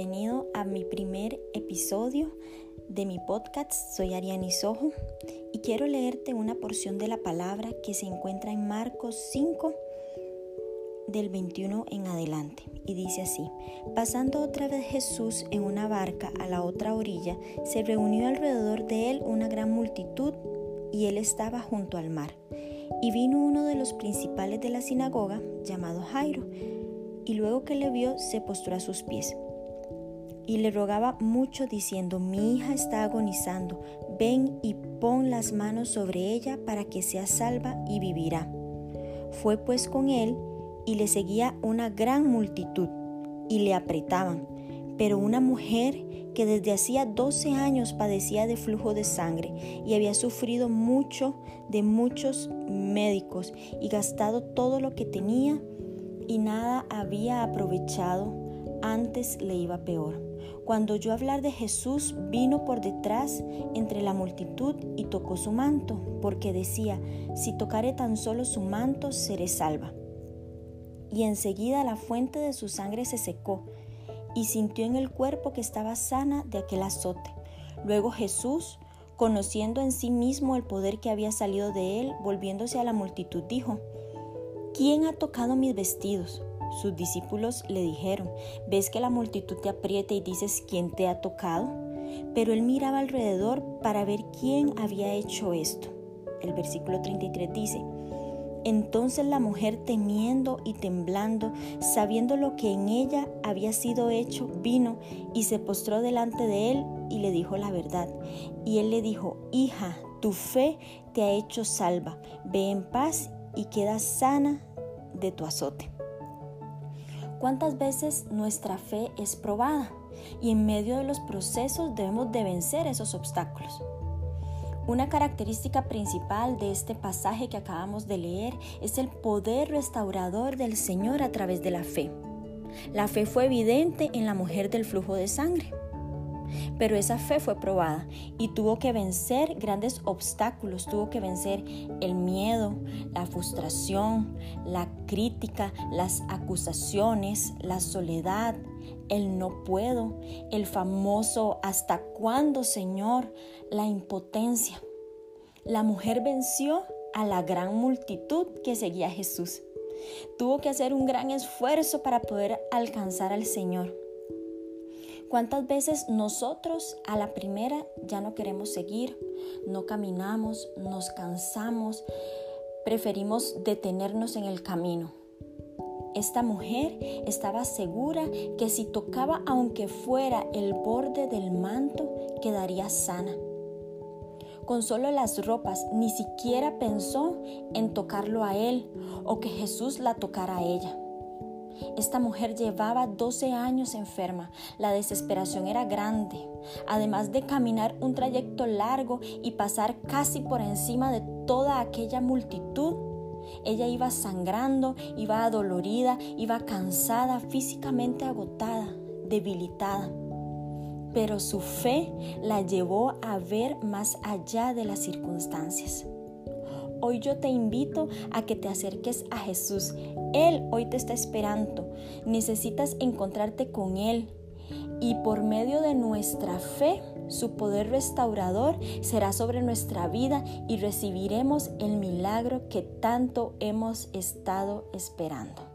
bienvenido a mi primer episodio de mi podcast. Soy Ariane Sojo y quiero leerte una porción de la palabra que se encuentra en Marcos 5 del 21 en adelante y dice así, pasando otra vez Jesús en una barca a la otra orilla, se reunió alrededor de él una gran multitud y él estaba junto al mar. Y vino uno de los principales de la sinagoga, llamado Jairo, y luego que le vio se postró a sus pies. Y le rogaba mucho diciendo, mi hija está agonizando, ven y pon las manos sobre ella para que sea salva y vivirá. Fue pues con él y le seguía una gran multitud y le apretaban. Pero una mujer que desde hacía 12 años padecía de flujo de sangre y había sufrido mucho de muchos médicos y gastado todo lo que tenía, y nada había aprovechado, antes le iba peor. Cuando oyó hablar de Jesús, vino por detrás entre la multitud y tocó su manto, porque decía, si tocaré tan solo su manto, seré salva. Y enseguida la fuente de su sangre se secó, y sintió en el cuerpo que estaba sana de aquel azote. Luego Jesús, conociendo en sí mismo el poder que había salido de él, volviéndose a la multitud, dijo, ¿quién ha tocado mis vestidos? Sus discípulos le dijeron, ¿ves que la multitud te aprieta y dices quién te ha tocado? Pero él miraba alrededor para ver quién había hecho esto. El versículo 33 dice, entonces la mujer temiendo y temblando, sabiendo lo que en ella había sido hecho, vino y se postró delante de él y le dijo la verdad. Y él le dijo, hija, tu fe te ha hecho salva, ve en paz y queda sana de tu azote. ¿Cuántas veces nuestra fe es probada? Y en medio de los procesos debemos de vencer esos obstáculos. Una característica principal de este pasaje que acabamos de leer es el poder restaurador del Señor a través de la fe. La fe fue evidente en la mujer del flujo de sangre. Pero esa fe fue probada y tuvo que vencer grandes obstáculos, tuvo que vencer el miedo, la frustración, la crítica, las acusaciones, la soledad, el no puedo, el famoso hasta cuándo, Señor, la impotencia. La mujer venció a la gran multitud que seguía a Jesús. Tuvo que hacer un gran esfuerzo para poder alcanzar al Señor. ¿Cuántas veces nosotros a la primera ya no queremos seguir, no caminamos, nos cansamos, preferimos detenernos en el camino? Esta mujer estaba segura que si tocaba aunque fuera el borde del manto, quedaría sana. Con solo las ropas, ni siquiera pensó en tocarlo a él o que Jesús la tocara a ella. Esta mujer llevaba 12 años enferma. La desesperación era grande. Además de caminar un trayecto largo y pasar casi por encima de toda aquella multitud, ella iba sangrando, iba adolorida, iba cansada, físicamente agotada, debilitada. Pero su fe la llevó a ver más allá de las circunstancias. Hoy yo te invito a que te acerques a Jesús. Él hoy te está esperando. Necesitas encontrarte con Él. Y por medio de nuestra fe, su poder restaurador será sobre nuestra vida y recibiremos el milagro que tanto hemos estado esperando.